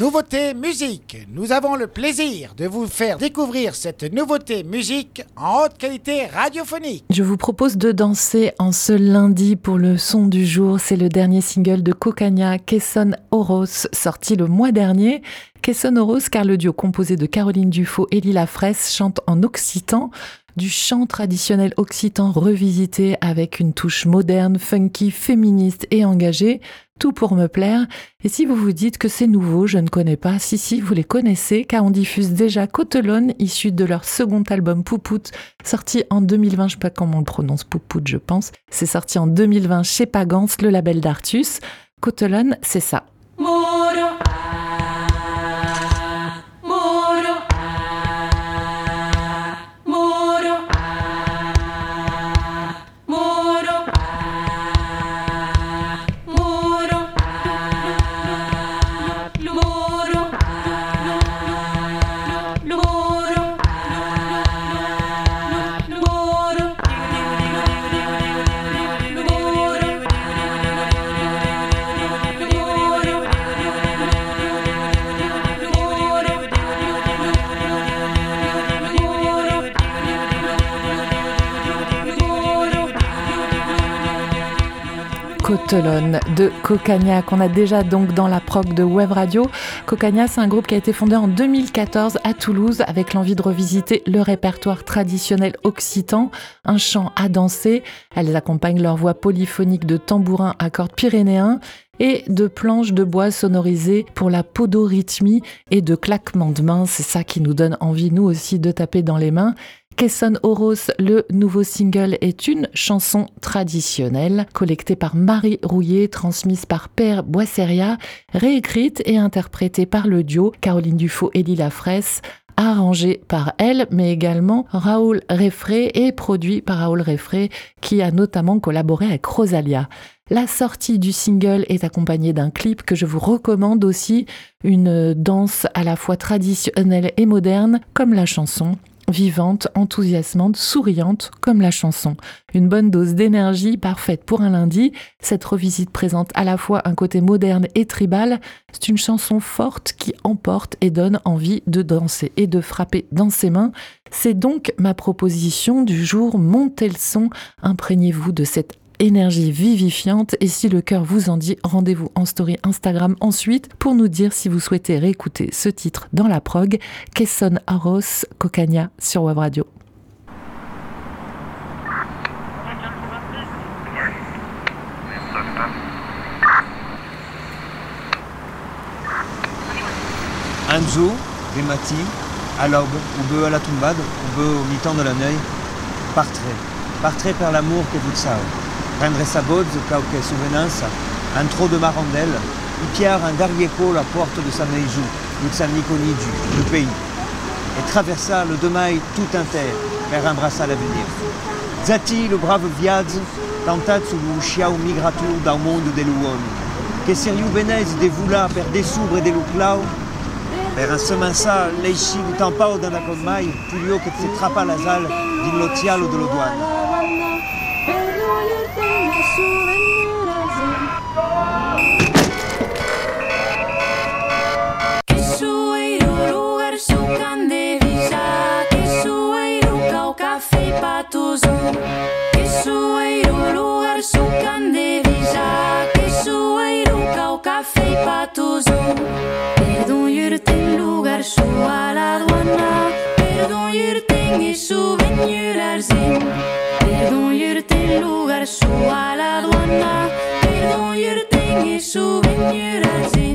Nouveauté musique. Nous avons le plaisir de vous faire découvrir cette nouveauté musique en haute qualité radiophonique. Je vous propose de danser en ce lundi pour le son du jour. C'est le dernier single de Cocagna, Kesson Oros, sorti le mois dernier. Kesson Oros, car le duo composé de Caroline Dufaux et Lila Fraisse chante en occitan du chant traditionnel occitan revisité avec une touche moderne, funky, féministe et engagée, tout pour me plaire. Et si vous vous dites que c'est nouveau, je ne connais pas, si si, vous les connaissez, car on diffuse déjà Cotelone, issu de leur second album Poupout, sorti en 2020, je sais pas comment on le prononce, Poupout je pense, c'est sorti en 2020 chez Pagance, le label d'Artus. Cotelone, c'est ça. Cotelone de Cocagna qu'on a déjà donc dans la prog de Web Radio. Cocagna, c'est un groupe qui a été fondé en 2014 à Toulouse avec l'envie de revisiter le répertoire traditionnel occitan, un chant à danser. Elles accompagnent leur voix polyphonique de tambourins à cordes pyrénéens et de planches de bois sonorisées pour la podorythmie et de claquements de mains. C'est ça qui nous donne envie, nous aussi, de taper dans les mains. Kesson Oros, le nouveau single, est une chanson traditionnelle collectée par Marie Rouillet, transmise par Père Boisseria, réécrite et interprétée par le duo Caroline Dufaux et Lila Fraisse, arrangée par elle, mais également Raoul Réfré et produit par Raoul Réfré, qui a notamment collaboré avec Rosalia. La sortie du single est accompagnée d'un clip que je vous recommande aussi, une danse à la fois traditionnelle et moderne, comme la chanson vivante, enthousiasmante, souriante, comme la chanson. Une bonne dose d'énergie parfaite pour un lundi. Cette revisite présente à la fois un côté moderne et tribal. C'est une chanson forte qui emporte et donne envie de danser et de frapper dans ses mains. C'est donc ma proposition du jour. Montez le son, imprégnez-vous de cette énergie vivifiante. Et si le cœur vous en dit, rendez-vous en story Instagram ensuite pour nous dire si vous souhaitez réécouter ce titre dans la prog. Kesson Aros, Cocagna sur Web Radio. Anzo, des matins, à l'aube, ou be à la tombade, ou be au mi-temps de la nuit, partrez, partrez par l'amour que vous savez prendre sa botte, qualche souvenance, un trop de marandelle, il pierre un dernier coup la porte de sa maison, de sa Niconi du, le pays, et traversa le demain tout entier vers embrasser l'avenir. Zati, le brave Viaz, tentat sous chiao migratur dans le monde des louons, que seriou benez de voula per des soubres et des louclau, per un semença leichi du tampao dans la colmaille, plus haut que se trappa la zalle d'une lotial ou de l'odoine. sua iruru arzukan debizak Ezu eiru kaukafei patuzu Perdun jurten lugar sua la duana Perdun jurten ezu benyurar zin Perdun jurten lugar sua la duana Perdun jurten ezu benyurar zin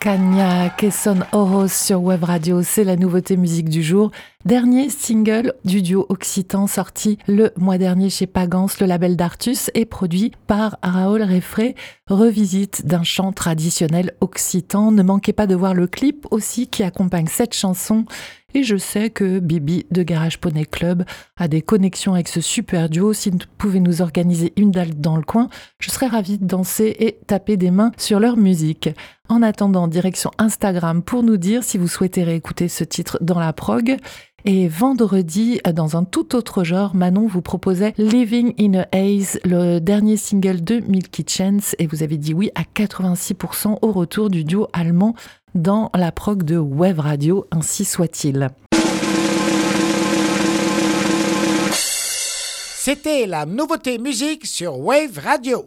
Cagna, Kesson Oros sur Web Radio, c'est la nouveauté musique du jour. Dernier single du duo occitan sorti le mois dernier chez Pagance, le label d'Artus, et produit par Raoul Réfré, revisite d'un chant traditionnel occitan. Ne manquez pas de voir le clip aussi qui accompagne cette chanson. Et je sais que Bibi de Garage Poney Club a des connexions avec ce super duo. Si vous pouvez nous organiser une dalle dans le coin, je serais ravie de danser et taper des mains sur leur musique. En attendant, direction Instagram pour nous dire si vous souhaitez réécouter ce titre dans la prog. Et vendredi, dans un tout autre genre, Manon vous proposait Living in a Haze, le dernier single de Milky Chance, et vous avez dit oui à 86% au retour du duo allemand dans la prog de Web Radio, ainsi soit-il. C'était la nouveauté musique sur Wave Radio.